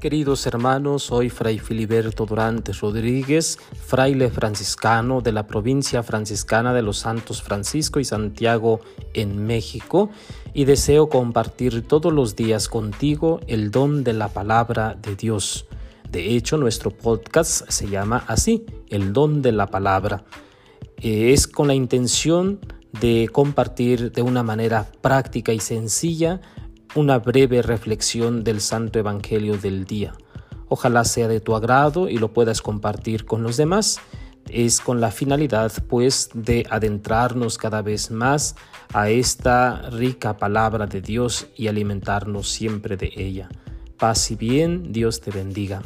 Queridos hermanos, soy Fray Filiberto Durantes Rodríguez, fraile franciscano de la provincia franciscana de los Santos Francisco y Santiago en México y deseo compartir todos los días contigo el don de la palabra de Dios. De hecho, nuestro podcast se llama así, el don de la palabra. Eh, es con la intención de compartir de una manera práctica y sencilla una breve reflexión del Santo Evangelio del día. Ojalá sea de tu agrado y lo puedas compartir con los demás. Es con la finalidad, pues, de adentrarnos cada vez más a esta rica palabra de Dios y alimentarnos siempre de ella. Paz y bien, Dios te bendiga.